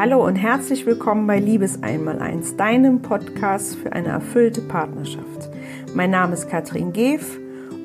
Hallo und herzlich willkommen bei Liebes Einmaleins, deinem Podcast für eine erfüllte Partnerschaft. Mein Name ist Katrin Geef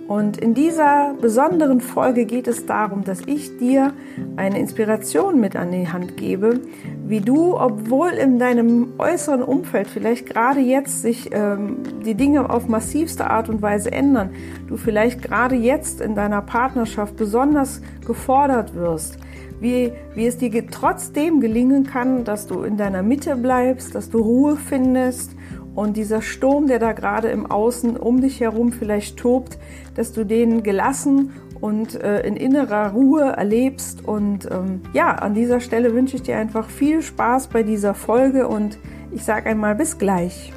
und in dieser besonderen Folge geht es darum, dass ich dir eine Inspiration mit an die Hand gebe, wie du, obwohl in deinem äußeren Umfeld vielleicht gerade jetzt sich ähm, die Dinge auf massivste Art und Weise ändern, du vielleicht gerade jetzt in deiner Partnerschaft besonders gefordert wirst, wie, wie es dir trotzdem gelingen kann, dass du in deiner Mitte bleibst, dass du Ruhe findest und dieser Sturm, der da gerade im Außen um dich herum vielleicht tobt, dass du den gelassen und äh, in innerer Ruhe erlebst. Und ähm, ja, an dieser Stelle wünsche ich dir einfach viel Spaß bei dieser Folge und ich sage einmal bis gleich.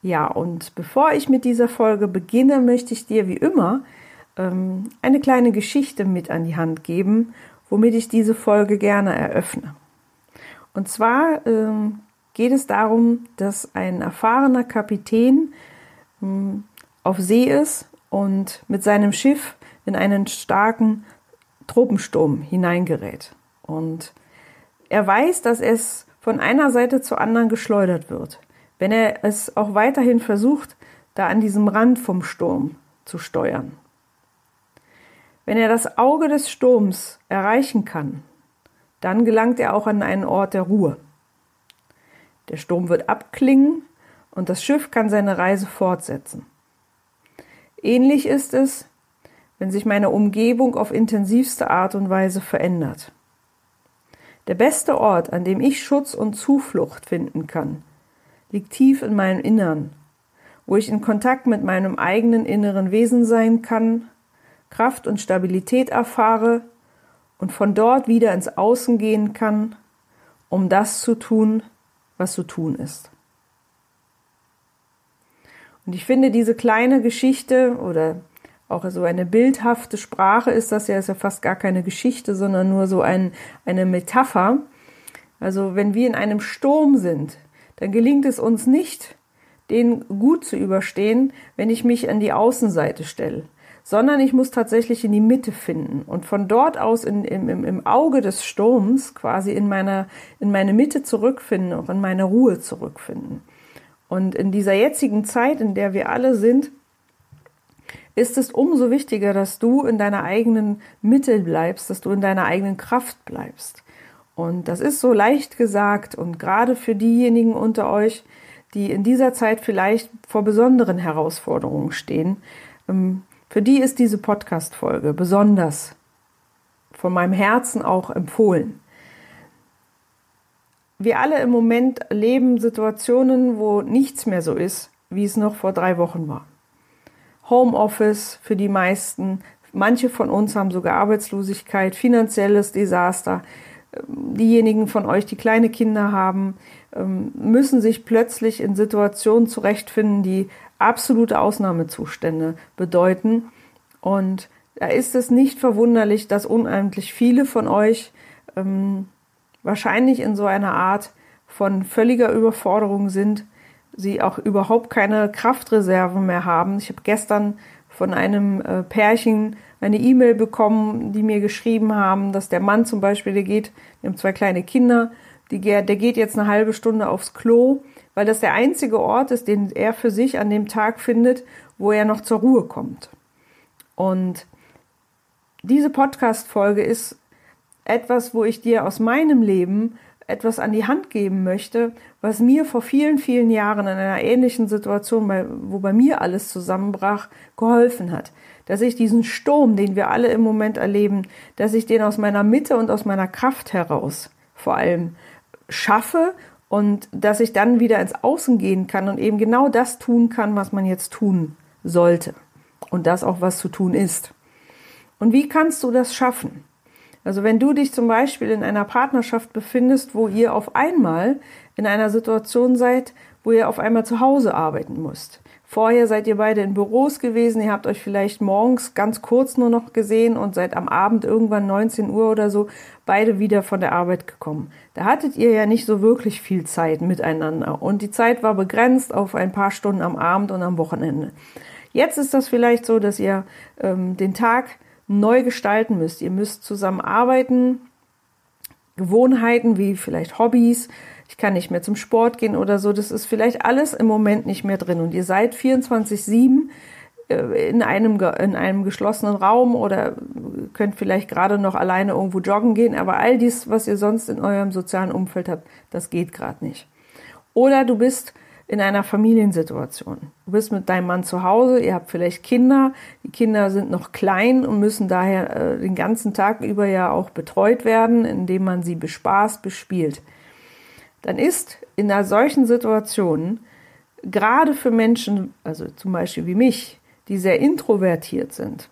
Ja, und bevor ich mit dieser Folge beginne, möchte ich dir wie immer ähm, eine kleine Geschichte mit an die Hand geben, womit ich diese Folge gerne eröffne. Und zwar ähm, geht es darum, dass ein erfahrener Kapitän ähm, auf See ist und mit seinem Schiff in einen starken Tropensturm hineingerät. Und er weiß, dass es von einer Seite zur anderen geschleudert wird. Wenn er es auch weiterhin versucht, da an diesem Rand vom Sturm zu steuern. Wenn er das Auge des Sturms erreichen kann, dann gelangt er auch an einen Ort der Ruhe. Der Sturm wird abklingen und das Schiff kann seine Reise fortsetzen. Ähnlich ist es, wenn sich meine Umgebung auf intensivste Art und Weise verändert. Der beste Ort, an dem ich Schutz und Zuflucht finden kann, liegt tief in meinem Innern, wo ich in Kontakt mit meinem eigenen inneren Wesen sein kann, Kraft und Stabilität erfahre und von dort wieder ins Außen gehen kann, um das zu tun, was zu tun ist. Und ich finde diese kleine Geschichte oder auch so eine bildhafte Sprache ist das ja, ist ja fast gar keine Geschichte, sondern nur so ein, eine Metapher. Also wenn wir in einem Sturm sind, dann gelingt es uns nicht, den gut zu überstehen, wenn ich mich an die Außenseite stelle sondern ich muss tatsächlich in die Mitte finden und von dort aus in, im, im Auge des Sturms quasi in, meiner, in meine Mitte zurückfinden, auch in meine Ruhe zurückfinden. Und in dieser jetzigen Zeit, in der wir alle sind, ist es umso wichtiger, dass du in deiner eigenen Mitte bleibst, dass du in deiner eigenen Kraft bleibst. Und das ist so leicht gesagt und gerade für diejenigen unter euch, die in dieser Zeit vielleicht vor besonderen Herausforderungen stehen, ähm, für die ist diese Podcast-Folge besonders von meinem Herzen auch empfohlen. Wir alle im Moment erleben Situationen, wo nichts mehr so ist, wie es noch vor drei Wochen war. Homeoffice für die meisten, manche von uns haben sogar Arbeitslosigkeit, finanzielles Desaster. Diejenigen von euch, die kleine Kinder haben, ähm, müssen sich plötzlich in Situationen zurechtfinden, die absolute Ausnahmezustände bedeuten. Und da ist es nicht verwunderlich, dass unendlich viele von euch ähm, wahrscheinlich in so einer Art von völliger Überforderung sind, sie auch überhaupt keine Kraftreserven mehr haben. Ich habe gestern von einem äh, Pärchen eine E-Mail bekommen, die mir geschrieben haben, dass der Mann zum Beispiel, der geht, wir haben zwei kleine Kinder, die, der geht jetzt eine halbe Stunde aufs Klo weil das der einzige Ort ist, den er für sich an dem Tag findet, wo er noch zur Ruhe kommt. Und diese Podcast-Folge ist etwas, wo ich dir aus meinem Leben etwas an die Hand geben möchte, was mir vor vielen, vielen Jahren in einer ähnlichen Situation, wo bei mir alles zusammenbrach, geholfen hat. Dass ich diesen Sturm, den wir alle im Moment erleben, dass ich den aus meiner Mitte und aus meiner Kraft heraus vor allem schaffe und dass ich dann wieder ins Außen gehen kann und eben genau das tun kann, was man jetzt tun sollte und das auch was zu tun ist. Und wie kannst du das schaffen? Also wenn du dich zum Beispiel in einer Partnerschaft befindest, wo ihr auf einmal in einer Situation seid, wo ihr auf einmal zu Hause arbeiten müsst, Vorher seid ihr beide in Büros gewesen, ihr habt euch vielleicht morgens ganz kurz nur noch gesehen und seid am Abend irgendwann 19 Uhr oder so beide wieder von der Arbeit gekommen. Da hattet ihr ja nicht so wirklich viel Zeit miteinander und die Zeit war begrenzt auf ein paar Stunden am Abend und am Wochenende. Jetzt ist das vielleicht so, dass ihr ähm, den Tag neu gestalten müsst. Ihr müsst zusammen arbeiten, Gewohnheiten wie vielleicht Hobbys, ich kann nicht mehr zum Sport gehen oder so, das ist vielleicht alles im Moment nicht mehr drin. Und ihr seid 24/7 äh, in einem, in einem geschlossenen Raum oder könnt vielleicht gerade noch alleine irgendwo joggen gehen, aber all dies, was ihr sonst in eurem sozialen Umfeld habt, das geht gerade nicht. Oder du bist in einer Familiensituation. Du bist mit deinem Mann zu Hause, ihr habt vielleicht Kinder, die Kinder sind noch klein und müssen daher äh, den ganzen Tag über ja auch betreut werden, indem man sie bespaßt, bespielt. Dann ist in einer solchen Situation gerade für Menschen, also zum Beispiel wie mich, die sehr introvertiert sind,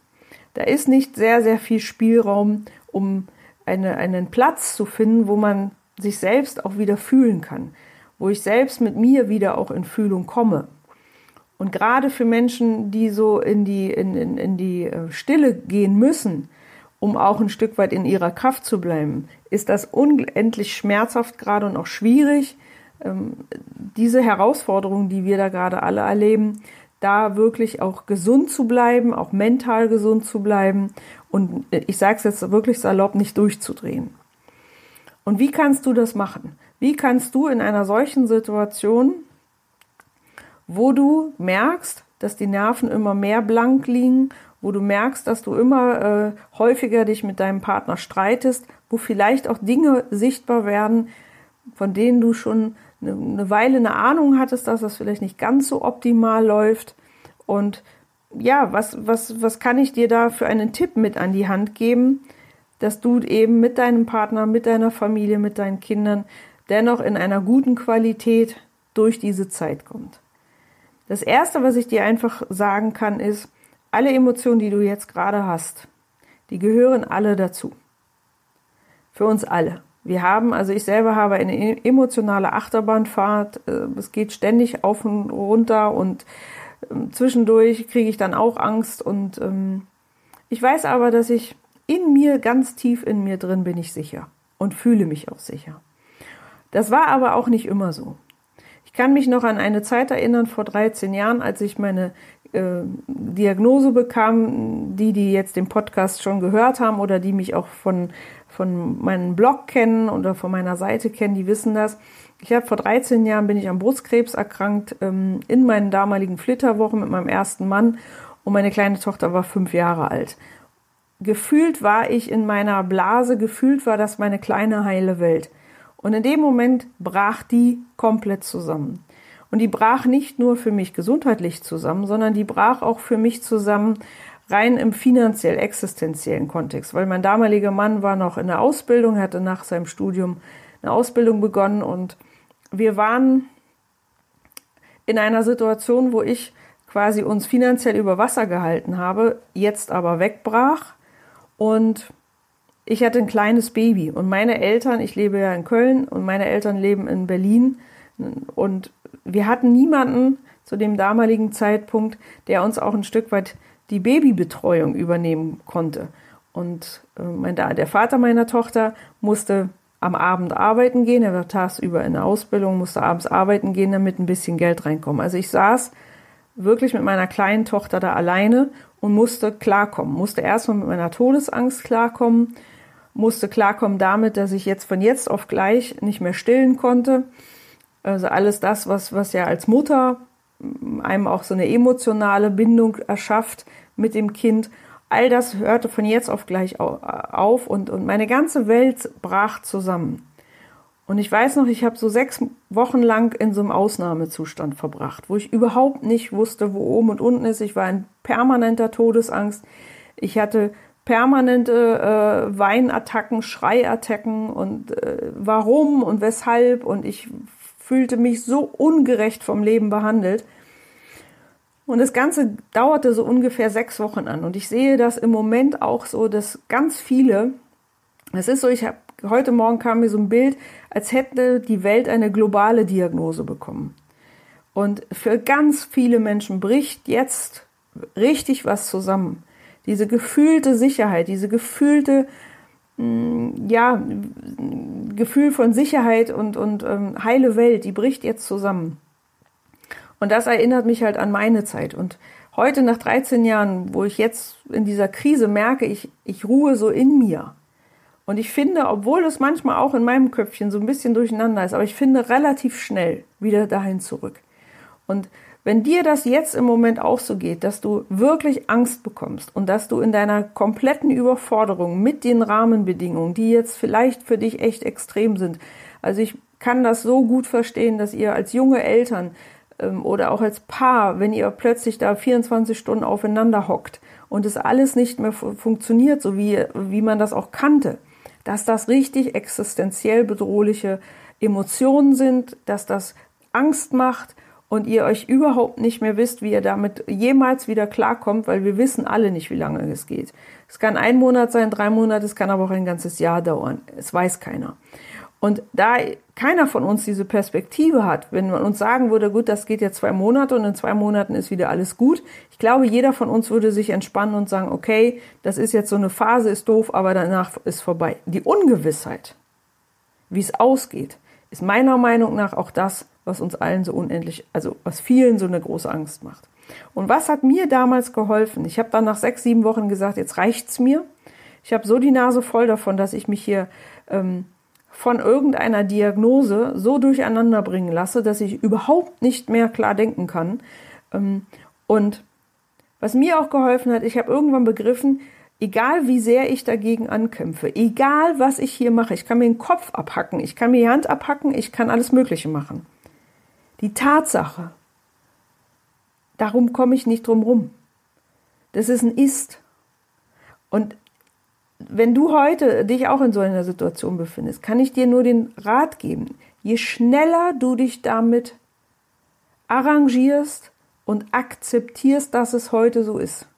da ist nicht sehr, sehr viel Spielraum, um eine, einen Platz zu finden, wo man sich selbst auch wieder fühlen kann wo ich selbst mit mir wieder auch in Fühlung komme. Und gerade für Menschen, die so in die, in, in, in die äh, Stille gehen müssen, um auch ein Stück weit in ihrer Kraft zu bleiben, ist das unendlich schmerzhaft gerade und auch schwierig, ähm, diese Herausforderungen, die wir da gerade alle erleben, da wirklich auch gesund zu bleiben, auch mental gesund zu bleiben und äh, ich sage es jetzt wirklich salopp, nicht durchzudrehen. Und wie kannst du das machen? Wie kannst du in einer solchen Situation, wo du merkst, dass die Nerven immer mehr blank liegen, wo du merkst, dass du immer äh, häufiger dich mit deinem Partner streitest, wo vielleicht auch Dinge sichtbar werden, von denen du schon eine, eine Weile eine Ahnung hattest, dass das vielleicht nicht ganz so optimal läuft. Und ja, was, was, was kann ich dir da für einen Tipp mit an die Hand geben, dass du eben mit deinem Partner, mit deiner Familie, mit deinen Kindern dennoch in einer guten Qualität durch diese Zeit kommt. Das Erste, was ich dir einfach sagen kann, ist, alle Emotionen, die du jetzt gerade hast, die gehören alle dazu. Für uns alle. Wir haben, also ich selber habe eine e-, emotionale Achterbahnfahrt. Äh, es geht ständig auf und runter und ähm, zwischendurch kriege ich dann auch Angst und ähm, ich weiß aber, dass ich in mir, ganz tief in mir drin bin ich sicher und fühle mich auch sicher. Das war aber auch nicht immer so. Ich kann mich noch an eine Zeit erinnern, vor 13 Jahren, als ich meine äh, Diagnose bekam, die, die jetzt den Podcast schon gehört haben oder die mich auch von, von meinem Blog kennen oder von meiner Seite kennen, die wissen das. Ich habe vor 13 Jahren bin ich am Brustkrebs erkrankt, ähm, in meinen damaligen Flitterwochen mit meinem ersten Mann und meine kleine Tochter war fünf Jahre alt. Gefühlt war ich in meiner Blase, gefühlt war das meine kleine heile Welt. Und in dem Moment brach die komplett zusammen. Und die brach nicht nur für mich gesundheitlich zusammen, sondern die brach auch für mich zusammen rein im finanziell existenziellen Kontext, weil mein damaliger Mann war noch in der Ausbildung, hatte nach seinem Studium eine Ausbildung begonnen. Und wir waren in einer Situation, wo ich quasi uns finanziell über Wasser gehalten habe, jetzt aber wegbrach. Und ich hatte ein kleines Baby und meine Eltern, ich lebe ja in Köln und meine Eltern leben in Berlin und wir hatten niemanden zu dem damaligen Zeitpunkt, der uns auch ein Stück weit die Babybetreuung übernehmen konnte. Und äh, mein, der Vater meiner Tochter musste am Abend arbeiten gehen, er war tagsüber in der Ausbildung, musste abends arbeiten gehen, damit ein bisschen Geld reinkommt. Also ich saß wirklich mit meiner kleinen Tochter da alleine und musste klarkommen, musste erstmal mit meiner Todesangst klarkommen, musste klarkommen damit, dass ich jetzt von jetzt auf gleich nicht mehr stillen konnte. Also alles das, was, was ja als Mutter einem auch so eine emotionale Bindung erschafft mit dem Kind. All das hörte von jetzt auf gleich auf und, und meine ganze Welt brach zusammen. Und ich weiß noch, ich habe so sechs Wochen lang in so einem Ausnahmezustand verbracht, wo ich überhaupt nicht wusste, wo oben und unten ist. Ich war in permanenter Todesangst. Ich hatte permanente äh, Weinattacken, Schreiattacken und äh, warum und weshalb und ich fühlte mich so ungerecht vom Leben behandelt. Und das Ganze dauerte so ungefähr sechs Wochen an. Und ich sehe das im Moment auch so, dass ganz viele, es ist so, ich habe heute Morgen kam mir so ein Bild, als hätte die Welt eine globale Diagnose bekommen. Und für ganz viele Menschen bricht jetzt richtig was zusammen diese gefühlte Sicherheit, diese gefühlte, mm, ja, Gefühl von Sicherheit und, und ähm, heile Welt, die bricht jetzt zusammen. Und das erinnert mich halt an meine Zeit. Und heute nach 13 Jahren, wo ich jetzt in dieser Krise merke, ich, ich ruhe so in mir. Und ich finde, obwohl es manchmal auch in meinem Köpfchen so ein bisschen durcheinander ist, aber ich finde relativ schnell wieder dahin zurück. Und wenn dir das jetzt im Moment auch so geht, dass du wirklich Angst bekommst und dass du in deiner kompletten Überforderung mit den Rahmenbedingungen, die jetzt vielleicht für dich echt extrem sind, also ich kann das so gut verstehen, dass ihr als junge Eltern ähm, oder auch als Paar, wenn ihr plötzlich da 24 Stunden aufeinander hockt und es alles nicht mehr funktioniert, so wie, wie man das auch kannte, dass das richtig existenziell bedrohliche Emotionen sind, dass das Angst macht und ihr euch überhaupt nicht mehr wisst, wie ihr damit jemals wieder klarkommt, weil wir wissen alle nicht, wie lange es geht. Es kann ein Monat sein, drei Monate, es kann aber auch ein ganzes Jahr dauern. Es weiß keiner. Und da keiner von uns diese Perspektive hat, wenn man uns sagen würde, gut, das geht ja zwei Monate und in zwei Monaten ist wieder alles gut. Ich glaube, jeder von uns würde sich entspannen und sagen, okay, das ist jetzt so eine Phase, ist doof, aber danach ist vorbei. Die Ungewissheit, wie es ausgeht, ist meiner Meinung nach auch das, was uns allen so unendlich, also was vielen so eine große Angst macht. Und was hat mir damals geholfen? Ich habe dann nach sechs, sieben Wochen gesagt, jetzt reicht's mir. Ich habe so die Nase voll davon, dass ich mich hier ähm, von irgendeiner Diagnose so durcheinander bringen lasse, dass ich überhaupt nicht mehr klar denken kann. Ähm, und was mir auch geholfen hat, ich habe irgendwann begriffen, egal wie sehr ich dagegen ankämpfe, egal was ich hier mache, ich kann mir den Kopf abhacken, ich kann mir die Hand abhacken, ich kann alles Mögliche machen. Die Tatsache, darum komme ich nicht drum rum. Das ist ein Ist. Und wenn du heute dich auch in so einer Situation befindest, kann ich dir nur den Rat geben, je schneller du dich damit arrangierst und akzeptierst, dass es heute so ist,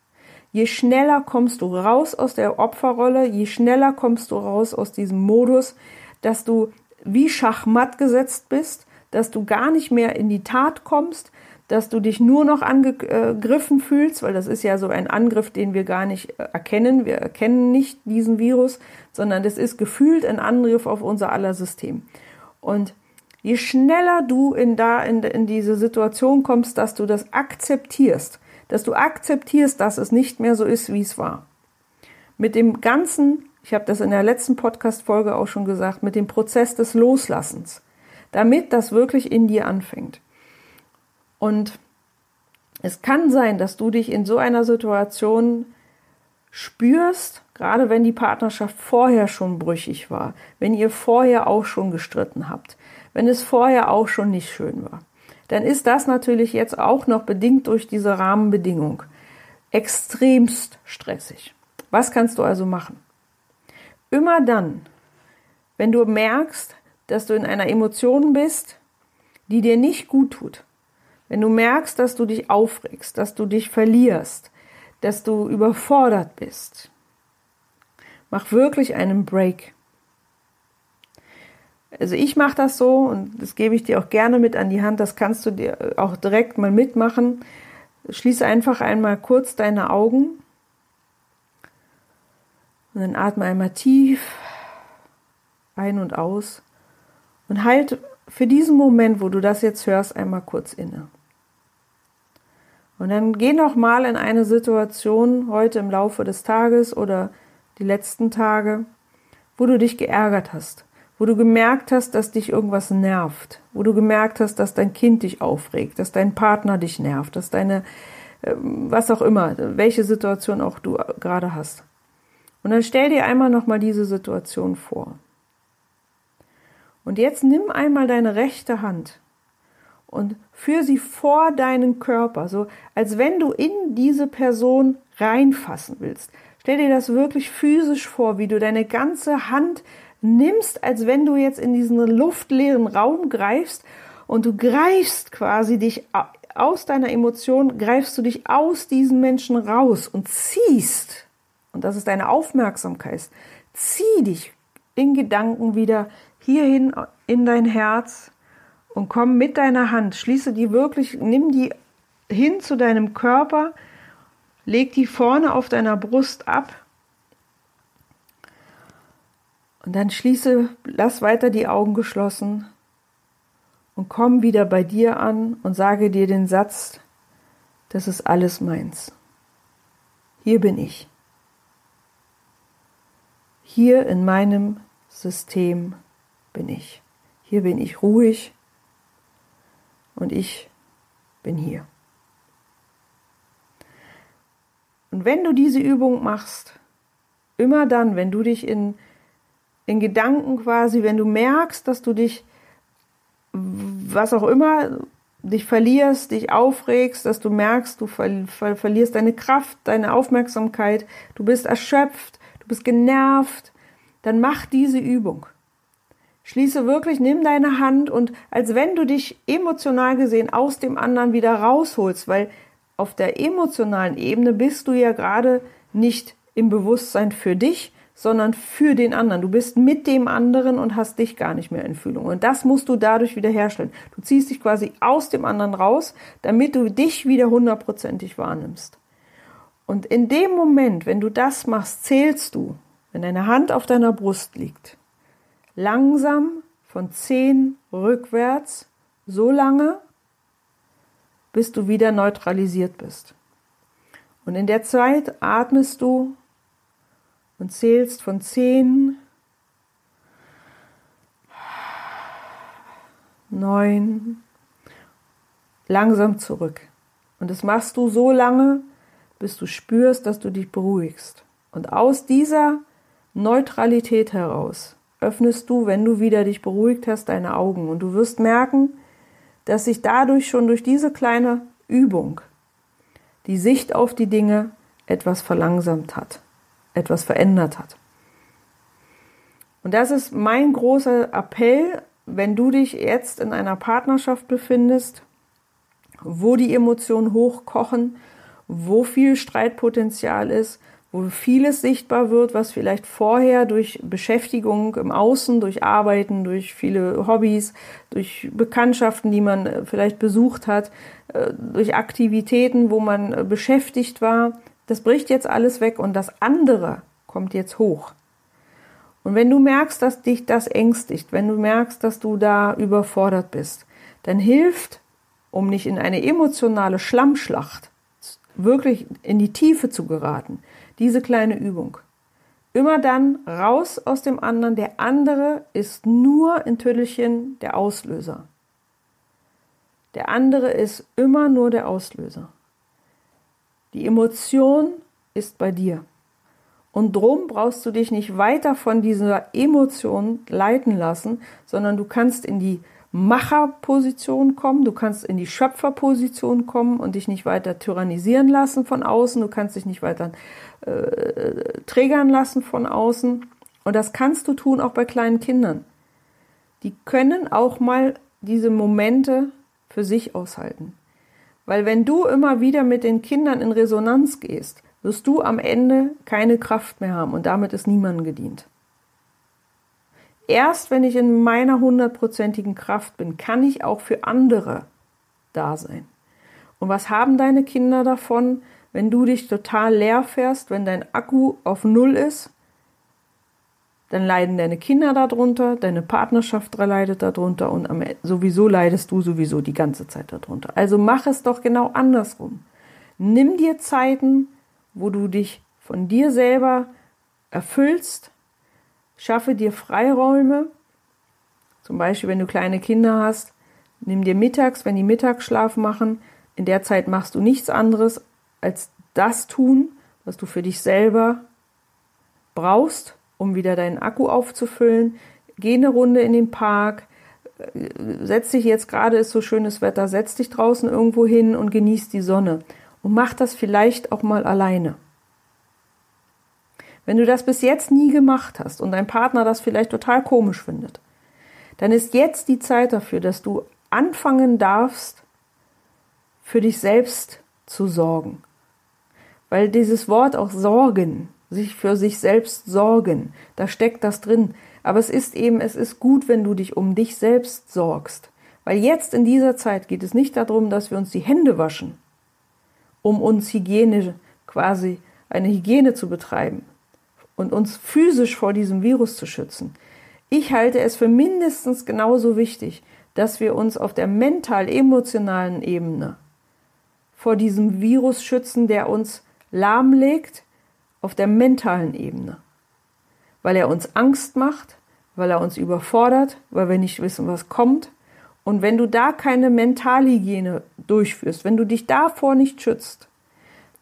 je schneller kommst du raus aus der Opferrolle, je schneller kommst du raus aus diesem Modus, dass du wie Schachmatt gesetzt bist, dass du gar nicht mehr in die Tat kommst, dass du dich nur noch angegriffen fühlst, weil das ist ja so ein Angriff, den wir gar nicht äh, erkennen. Wir erkennen nicht diesen Virus, sondern das ist gefühlt ein Angriff auf unser aller System. Und je schneller du in, da, in, in diese Situation kommst, dass du das akzeptierst, dass du akzeptierst, dass es nicht mehr so ist, wie es war. Mit dem ganzen, ich habe das in der letzten Podcast-Folge auch schon gesagt, mit dem Prozess des Loslassens, damit das wirklich in dir anfängt. Und es kann sein, dass du dich in so einer Situation spürst, gerade wenn die Partnerschaft vorher schon brüchig war, wenn ihr vorher auch schon gestritten habt, wenn es vorher auch schon nicht schön war, dann ist das natürlich jetzt auch noch bedingt durch diese Rahmenbedingung extremst stressig. Was kannst du also machen? Immer dann, wenn du merkst, dass du in einer Emotion bist, die dir nicht gut tut, wenn du merkst, dass du dich aufregst, dass du dich verlierst, dass du überfordert bist, mach wirklich einen Break. Also ich mache das so und das gebe ich dir auch gerne mit an die Hand, das kannst du dir auch direkt mal mitmachen. Schließe einfach einmal kurz deine Augen und dann atme einmal tief ein und aus und halt für diesen Moment, wo du das jetzt hörst, einmal kurz inne. Und dann geh noch mal in eine Situation heute im Laufe des Tages oder die letzten Tage, wo du dich geärgert hast, wo du gemerkt hast, dass dich irgendwas nervt, wo du gemerkt hast, dass dein Kind dich aufregt, dass dein Partner dich nervt, dass deine, ähm, was auch immer, welche Situation auch du gerade hast. Und dann stell dir einmal noch mal diese Situation vor. Und jetzt nimm einmal deine rechte Hand und führ sie vor deinen Körper, so als wenn du in diese Person reinfassen willst. Stell dir das wirklich physisch vor, wie du deine ganze Hand nimmst, als wenn du jetzt in diesen luftleeren Raum greifst und du greifst quasi dich aus deiner Emotion, greifst du dich aus diesem Menschen raus und ziehst, und das ist deine Aufmerksamkeit, zieh dich in Gedanken wieder hierhin in dein Herz und komm mit deiner Hand, schließe die wirklich, nimm die hin zu deinem Körper, leg die vorne auf deiner Brust ab und dann schließe, lass weiter die Augen geschlossen und komm wieder bei dir an und sage dir den Satz, das ist alles meins. Hier bin ich. hier in meinem System bin ich. Hier bin ich ruhig und ich bin hier. Und wenn du diese Übung machst, immer dann, wenn du dich in, in Gedanken quasi, wenn du merkst, dass du dich, was auch immer, dich verlierst, dich aufregst, dass du merkst, du ver ver verlierst deine Kraft, deine Aufmerksamkeit, du bist erschöpft, du bist genervt, dann mach diese Übung. Schließe wirklich, nimm deine Hand und als wenn du dich emotional gesehen aus dem anderen wieder rausholst, weil auf der emotionalen Ebene bist du ja gerade nicht im Bewusstsein für dich, sondern für den anderen. Du bist mit dem anderen und hast dich gar nicht mehr in Fühlung. Und das musst du dadurch wiederherstellen. Du ziehst dich quasi aus dem anderen raus, damit du dich wieder hundertprozentig wahrnimmst. Und in dem Moment, wenn du das machst, zählst du, wenn deine Hand auf deiner Brust liegt, langsam von zehn rückwärts, so lange, bis du wieder neutralisiert bist. Und in der Zeit atmest du und zählst von zehn, neun, langsam zurück. Und das machst du so lange, bis du spürst, dass du dich beruhigst. Und aus dieser Neutralität heraus öffnest du, wenn du wieder dich beruhigt hast, deine Augen. Und du wirst merken, dass sich dadurch schon durch diese kleine Übung die Sicht auf die Dinge etwas verlangsamt hat, etwas verändert hat. Und das ist mein großer Appell, wenn du dich jetzt in einer Partnerschaft befindest, wo die Emotionen hochkochen, wo viel Streitpotenzial ist, wo vieles sichtbar wird, was vielleicht vorher durch Beschäftigung im Außen, durch Arbeiten, durch viele Hobbys, durch Bekanntschaften, die man äh, vielleicht besucht hat, äh, durch Aktivitäten, wo man äh, beschäftigt war, das bricht jetzt alles weg und das andere kommt jetzt hoch. Und wenn du merkst, dass dich das ängstigt, wenn du merkst, dass du da überfordert bist, dann hilft, um nicht in eine emotionale Schlammschlacht wirklich in die Tiefe zu geraten, diese kleine Übung. Immer dann raus aus dem anderen. Der andere ist nur in Tüttelchen der Auslöser. Der andere ist immer nur der Auslöser. Die Emotion ist bei dir. Und drum brauchst du dich nicht weiter von dieser Emotion leiten lassen, sondern du kannst in die Macherposition kommen, du kannst in die Schöpferposition kommen und dich nicht weiter tyrannisieren lassen von außen, du kannst dich nicht weiter äh, trägern lassen von außen. Und das kannst du tun auch bei kleinen Kindern. Die können auch mal diese Momente für sich aushalten. Weil wenn du immer wieder mit den Kindern in Resonanz gehst, wirst du am Ende keine Kraft mehr haben und damit ist niemandem gedient. Erst wenn ich in meiner hundertprozentigen Kraft bin, kann ich auch für andere da sein. Und was haben deine Kinder davon, wenn du dich total leer fährst, wenn dein Akku auf Null ist? Dann leiden deine Kinder darunter, deine Partnerschaft leidet darunter und sowieso leidest du sowieso die ganze Zeit darunter. Also mach es doch genau andersrum. Nimm dir Zeiten, wo du dich von dir selber erfüllst, Schaffe dir Freiräume. Zum Beispiel, wenn du kleine Kinder hast, nimm dir mittags, wenn die Mittagsschlaf machen, in der Zeit machst du nichts anderes als das tun, was du für dich selber brauchst, um wieder deinen Akku aufzufüllen. Geh eine Runde in den Park, setz dich jetzt gerade ist so schönes Wetter, setz dich draußen irgendwo hin und genieß die Sonne und mach das vielleicht auch mal alleine. Wenn du das bis jetzt nie gemacht hast und dein Partner das vielleicht total komisch findet, dann ist jetzt die Zeit dafür, dass du anfangen darfst, für dich selbst zu sorgen. Weil dieses Wort auch sorgen, sich für sich selbst sorgen, da steckt das drin. Aber es ist eben, es ist gut, wenn du dich um dich selbst sorgst. Weil jetzt in dieser Zeit geht es nicht darum, dass wir uns die Hände waschen, um uns Hygiene quasi eine Hygiene zu betreiben, und uns physisch vor diesem Virus zu schützen. Ich halte es für mindestens genauso wichtig, dass wir uns auf der mental-emotionalen Ebene vor diesem Virus schützen, der uns lahmlegt, auf der mentalen Ebene. weil er uns Angst macht, weil er uns überfordert, weil wir nicht wissen, was kommt. Und wenn du da keine Mentalhygiene durchführst, wenn du dich davor nicht schützt,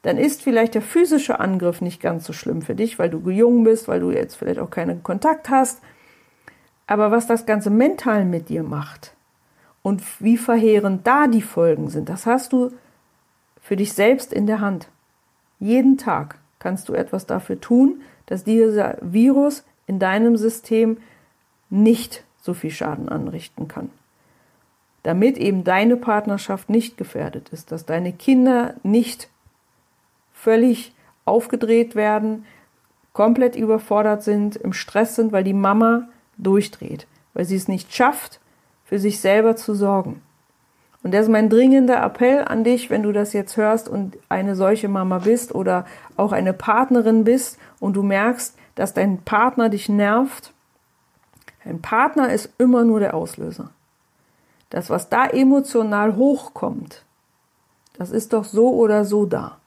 dann ist vielleicht der physische Angriff nicht ganz so schlimm für dich, weil du jung bist, weil du jetzt vielleicht auch keinen Kontakt hast. Aber was das Ganze mental mit dir macht und wie verheerend da die Folgen sind, das hast du für dich selbst in der Hand. Jeden Tag kannst du etwas dafür tun, dass dieser Virus in deinem System nicht so viel Schaden anrichten kann. Damit eben deine Partnerschaft nicht gefährdet ist, dass deine Kinder nicht völlig aufgedreht werden, komplett überfordert sind, im Stress sind, weil die Mama durchdreht, weil sie es nicht schafft, für sich selber zu sorgen. Und das ist mein dringender Appell an dich, wenn du das jetzt hörst und eine solche Mama bist oder auch eine Partnerin bist und du merkst, dass dein Partner dich nervt. Ein Partner ist immer nur der Auslöser. Das, was da emotional hochkommt, das ist doch so oder so da.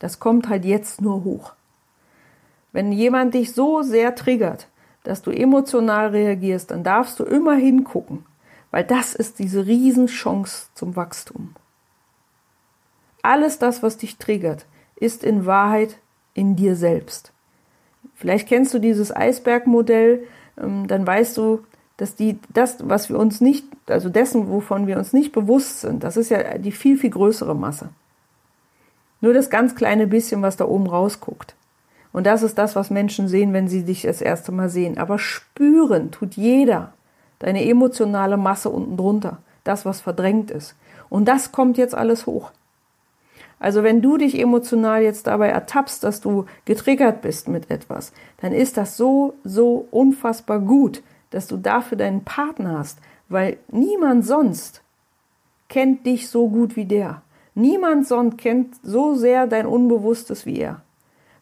Das kommt halt jetzt nur hoch. Wenn jemand dich so sehr triggert, dass du emotional reagierst, dann darfst du immer hingucken, weil das ist diese Riesenchance zum Wachstum. Alles das, was dich triggert, ist in Wahrheit in dir selbst. Vielleicht kennst du dieses Eisbergmodell, ähm, dann weißt du, dass die, das, was wir uns nicht, also dessen, wovon wir uns nicht bewusst sind, das ist ja die viel, viel größere Masse. Nur das ganz kleine bisschen, was da oben rausguckt. Und das ist das, was Menschen sehen, wenn sie dich das erste Mal sehen. Aber spüren tut jeder deine emotionale Masse unten drunter, das, was verdrängt ist. Und das kommt jetzt alles hoch. Also wenn du dich emotional jetzt dabei ertappst, dass du getriggert bist mit etwas, dann ist das so, so unfassbar gut, dass du dafür deinen Partner hast, weil niemand sonst kennt dich so gut wie der. Niemand sonst kennt so sehr dein Unbewusstes wie er.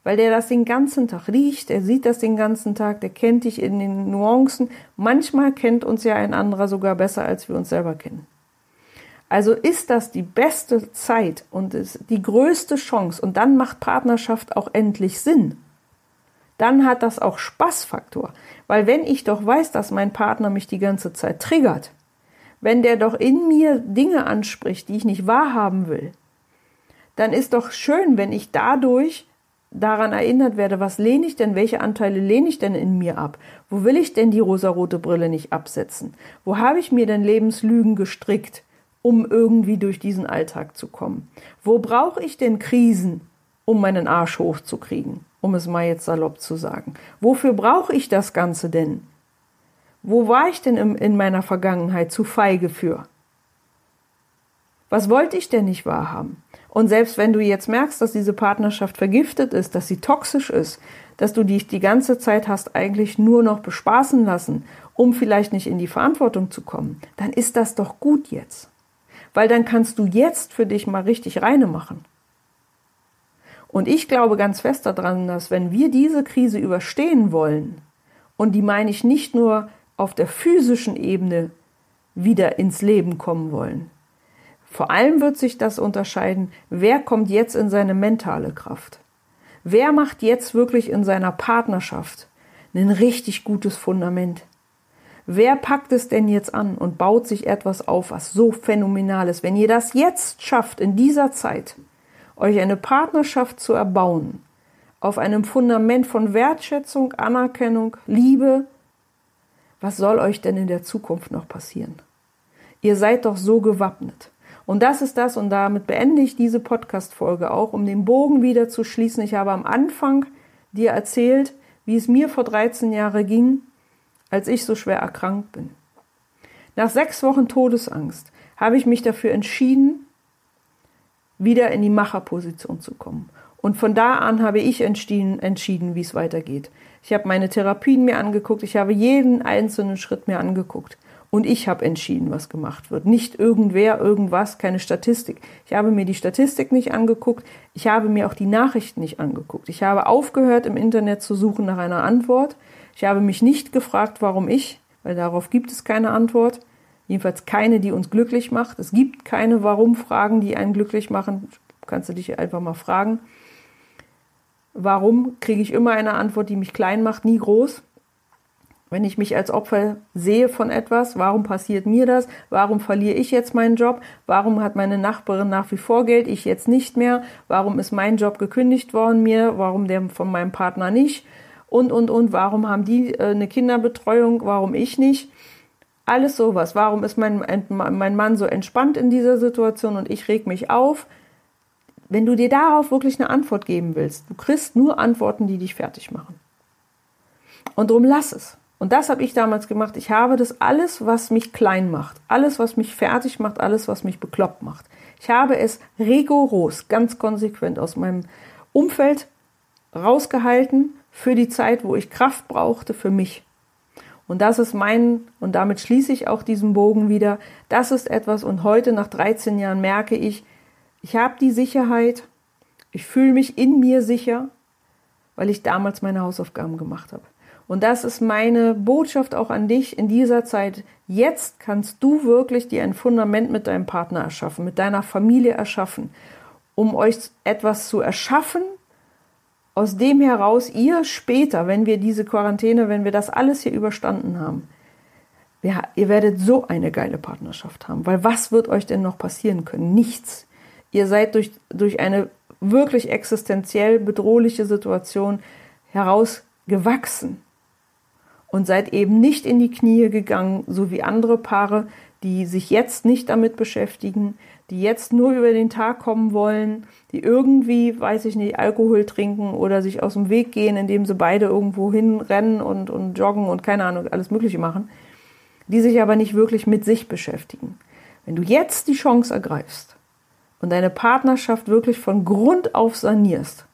Weil der das den ganzen Tag riecht, er sieht das den ganzen Tag, der kennt dich in den Nuancen. Manchmal kennt uns ja ein anderer sogar besser, als wir uns selber kennen. Also ist das die beste Zeit und ist die größte Chance und dann macht Partnerschaft auch endlich Sinn. Dann hat das auch Spaßfaktor. Weil wenn ich doch weiß, dass mein Partner mich die ganze Zeit triggert, wenn der doch in mir Dinge anspricht, die ich nicht wahrhaben will, dann ist doch schön, wenn ich dadurch daran erinnert werde, was lehne ich denn, welche Anteile lehne ich denn in mir ab? Wo will ich denn die rosarote Brille nicht absetzen? Wo habe ich mir denn Lebenslügen gestrickt, um irgendwie durch diesen Alltag zu kommen? Wo brauche ich denn Krisen, um meinen Arsch hochzukriegen, um es mal jetzt salopp zu sagen? Wofür brauche ich das Ganze denn? Wo war ich denn in meiner Vergangenheit zu feige für? Was wollte ich denn nicht wahrhaben? Und selbst wenn du jetzt merkst, dass diese Partnerschaft vergiftet ist, dass sie toxisch ist, dass du dich die ganze Zeit hast eigentlich nur noch bespaßen lassen, um vielleicht nicht in die Verantwortung zu kommen, dann ist das doch gut jetzt. Weil dann kannst du jetzt für dich mal richtig reine machen. Und ich glaube ganz fest daran, dass wenn wir diese Krise überstehen wollen, und die meine ich nicht nur auf der physischen Ebene wieder ins Leben kommen wollen. Vor allem wird sich das unterscheiden, wer kommt jetzt in seine mentale Kraft. Wer macht jetzt wirklich in seiner Partnerschaft ein richtig gutes Fundament? Wer packt es denn jetzt an und baut sich etwas auf, was so phänomenal ist? Wenn ihr das jetzt schafft, in dieser Zeit, euch eine Partnerschaft zu erbauen, auf einem Fundament von Wertschätzung, Anerkennung, Liebe, was soll euch denn in der Zukunft noch passieren? Ihr seid doch so gewappnet. Und das ist das, und damit beende ich diese Podcast-Folge auch, um den Bogen wieder zu schließen. Ich habe am Anfang dir erzählt, wie es mir vor 13 Jahren ging, als ich so schwer erkrankt bin. Nach sechs Wochen Todesangst habe ich mich dafür entschieden, wieder in die Macherposition zu kommen. Und von da an habe ich entschieden, entschieden wie es weitergeht. Ich habe meine Therapien mir angeguckt, ich habe jeden einzelnen Schritt mir angeguckt. Und ich habe entschieden, was gemacht wird. Nicht irgendwer, irgendwas, keine Statistik. Ich habe mir die Statistik nicht angeguckt. Ich habe mir auch die Nachrichten nicht angeguckt. Ich habe aufgehört, im Internet zu suchen nach einer Antwort. Ich habe mich nicht gefragt, warum ich, weil darauf gibt es keine Antwort. Jedenfalls keine, die uns glücklich macht. Es gibt keine Warum-Fragen, die einen glücklich machen. Kannst du dich einfach mal fragen. Warum kriege ich immer eine Antwort, die mich klein macht, nie groß? Wenn ich mich als Opfer sehe von etwas, warum passiert mir das? Warum verliere ich jetzt meinen Job? Warum hat meine Nachbarin nach wie vor Geld, ich jetzt nicht mehr? Warum ist mein Job gekündigt worden mir? Warum der von meinem Partner nicht? Und, und, und, warum haben die äh, eine Kinderbetreuung? Warum ich nicht? Alles sowas. Warum ist mein, mein Mann so entspannt in dieser Situation und ich reg mich auf? Wenn du dir darauf wirklich eine Antwort geben willst, du kriegst nur Antworten, die dich fertig machen. Und drum lass es. Und das habe ich damals gemacht. Ich habe das alles, was mich klein macht, alles, was mich fertig macht, alles, was mich bekloppt macht. Ich habe es rigoros, ganz konsequent aus meinem Umfeld rausgehalten für die Zeit, wo ich Kraft brauchte für mich. Und das ist mein, und damit schließe ich auch diesen Bogen wieder, das ist etwas, und heute nach 13 Jahren merke ich, ich habe die Sicherheit, ich fühle mich in mir sicher, weil ich damals meine Hausaufgaben gemacht habe. Und das ist meine Botschaft auch an dich in dieser Zeit. Jetzt kannst du wirklich dir ein Fundament mit deinem Partner erschaffen, mit deiner Familie erschaffen, um euch etwas zu erschaffen, aus dem heraus ihr später, wenn wir diese Quarantäne, wenn wir das alles hier überstanden haben, ja, ihr werdet so eine geile Partnerschaft haben. Weil was wird euch denn noch passieren können? Nichts. Ihr seid durch, durch eine wirklich existenziell bedrohliche Situation herausgewachsen und seid eben nicht in die Knie gegangen, so wie andere Paare, die sich jetzt nicht damit beschäftigen, die jetzt nur über den Tag kommen wollen, die irgendwie, weiß ich nicht, Alkohol trinken oder sich aus dem Weg gehen, indem sie beide irgendwo hinrennen und, und joggen und keine Ahnung, alles Mögliche machen, die sich aber nicht wirklich mit sich beschäftigen. Wenn du jetzt die Chance ergreifst und deine Partnerschaft wirklich von Grund auf sanierst,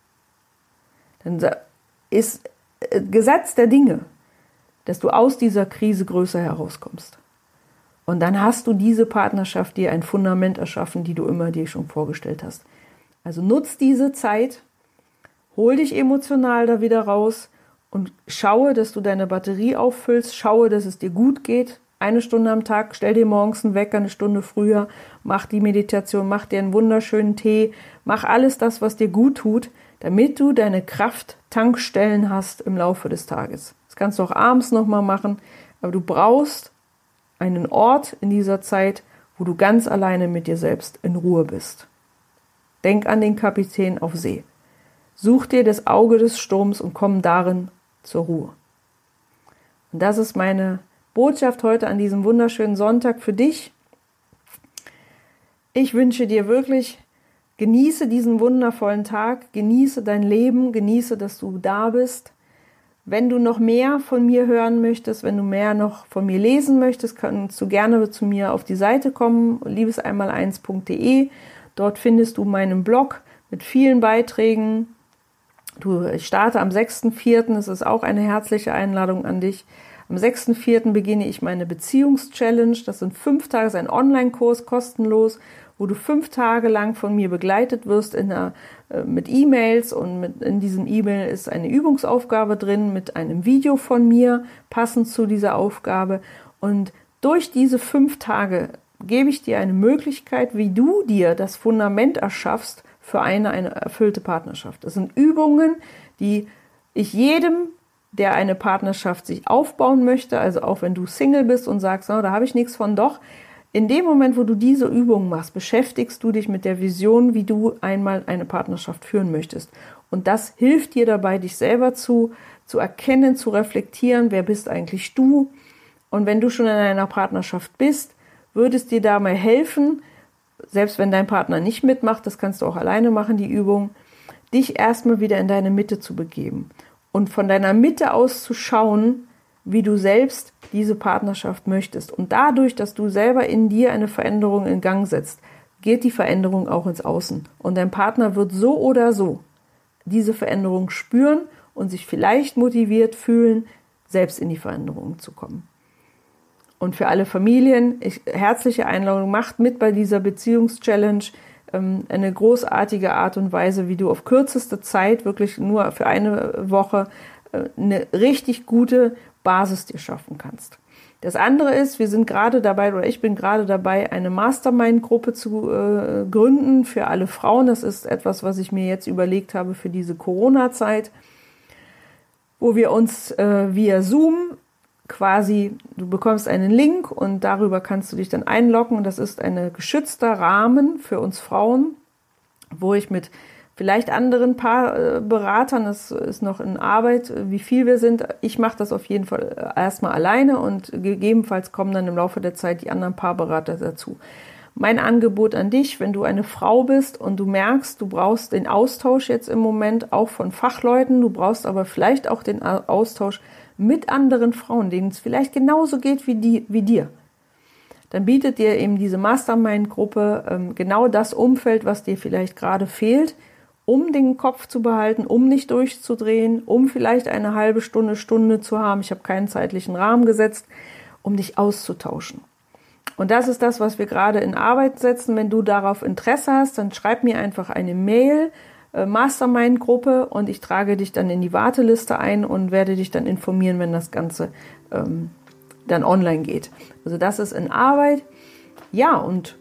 dann ist äh, Gesetz der Dinge, dass du aus dieser Krise größer herauskommst. Und dann hast du diese Partnerschaft dir ein Fundament erschaffen, die du immer dir schon vorgestellt hast. Also nutz diese Zeit, hol dich emotional da wieder raus und schaue, dass du deine Batterie auffüllst, schaue, dass es dir gut geht. Eine Stunde am Tag, stell dir morgens einen Wecker, eine Stunde früher, mach die Meditation, mach dir einen wunderschönen Tee, mach alles das, was dir gut tut, damit du deine Kraft-Tankstellen hast im Laufe des Tages. Das kannst du auch abends nochmal machen, aber du brauchst einen Ort in dieser Zeit, wo du ganz alleine mit dir selbst in Ruhe bist. Denk an den Kapitän auf See. Such dir das Auge des Sturms und komm darin zur Ruhe. Und das ist meine Botschaft heute an diesem wunderschönen Sonntag für dich. Ich wünsche dir wirklich, genieße diesen wundervollen Tag, genieße dein Leben, genieße, dass du da bist. Wenn du noch mehr von mir hören möchtest, wenn du mehr noch von mir lesen möchtest, kannst du gerne zu mir auf die Seite kommen, liebeseinmal1.de. Dort findest du meinen Blog mit vielen Beiträgen. Du, ich starte am 6.4., es ist auch eine herzliche Einladung an dich. Am 6.4. beginne ich meine Beziehungschallenge. Das sind fünf Tage, ist ein Online-Kurs, kostenlos, wo du fünf Tage lang von mir begleitet wirst in einer, äh, mit E-Mails und mit, in diesem E-Mail ist eine Übungsaufgabe drin mit einem Video von mir, passend zu dieser Aufgabe. Und durch diese fünf Tage gebe ich dir eine Möglichkeit, wie du dir das Fundament erschaffst für eine, eine erfüllte Partnerschaft. Das sind Übungen, die ich jedem der eine Partnerschaft sich aufbauen möchte, also auch wenn du Single bist und sagst, oh, da habe ich nichts von, doch, in dem Moment, wo du diese Übung machst, beschäftigst du dich mit der Vision, wie du einmal eine Partnerschaft führen möchtest. Und das hilft dir dabei, dich selber zu, zu erkennen, zu reflektieren, wer bist eigentlich du. Und wenn du schon in einer Partnerschaft bist, würde es dir dabei helfen, selbst wenn dein Partner nicht mitmacht, das kannst du auch alleine machen, die Übung, dich erstmal wieder in deine Mitte zu begeben und von deiner Mitte aus zu schauen, wie du selbst diese Partnerschaft möchtest. Und dadurch, dass du selber in dir eine Veränderung in Gang setzt, geht die Veränderung auch ins Außen. Und dein Partner wird so oder so diese Veränderung spüren und sich vielleicht motiviert fühlen, selbst in die Veränderung zu kommen. Und für alle Familien, ich, herzliche Einladung, macht mit bei dieser Beziehungschallenge eine großartige Art und Weise, wie du auf kürzeste Zeit, wirklich nur für eine Woche, äh, eine richtig gute Basis dir schaffen kannst. Das andere ist, wir sind gerade dabei, oder ich bin gerade dabei, eine Mastermind-Gruppe zu äh, gründen für alle Frauen. Das ist etwas, was ich mir jetzt überlegt habe für diese Corona-Zeit, wo wir uns äh, via Zoom quasi, du bekommst einen Link und darüber kannst du dich dann einloggen. Und das ist ein geschützter Rahmen für uns Frauen, wo ich mit vielleicht anderen paar äh, Beratern, das ist noch in Arbeit, wie viel wir sind. Ich mache das auf jeden Fall erstmal alleine und gegebenenfalls kommen dann im Laufe der Zeit die anderen Paarberater dazu. Mein Angebot an dich, wenn du eine Frau bist und du merkst, du brauchst den Austausch jetzt im Moment auch von Fachleuten, du brauchst aber vielleicht auch den Austausch mit anderen Frauen, denen es vielleicht genauso geht wie, die, wie dir, dann bietet dir eben diese Mastermind-Gruppe ähm, genau das Umfeld, was dir vielleicht gerade fehlt, um den Kopf zu behalten, um nicht durchzudrehen, um vielleicht eine halbe Stunde, Stunde zu haben. Ich habe keinen zeitlichen Rahmen gesetzt, um dich auszutauschen. Und das ist das, was wir gerade in Arbeit setzen. Wenn du darauf Interesse hast, dann schreib mir einfach eine Mail, Mastermind-Gruppe, und ich trage dich dann in die Warteliste ein und werde dich dann informieren, wenn das Ganze ähm, dann online geht. Also das ist in Arbeit. Ja, und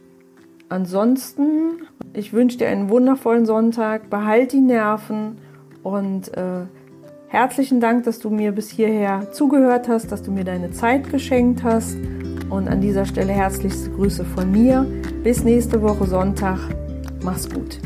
ansonsten, ich wünsche dir einen wundervollen Sonntag, behalt die Nerven und äh, herzlichen Dank, dass du mir bis hierher zugehört hast, dass du mir deine Zeit geschenkt hast. Und an dieser Stelle herzlichste Grüße von mir. Bis nächste Woche Sonntag. Mach's gut.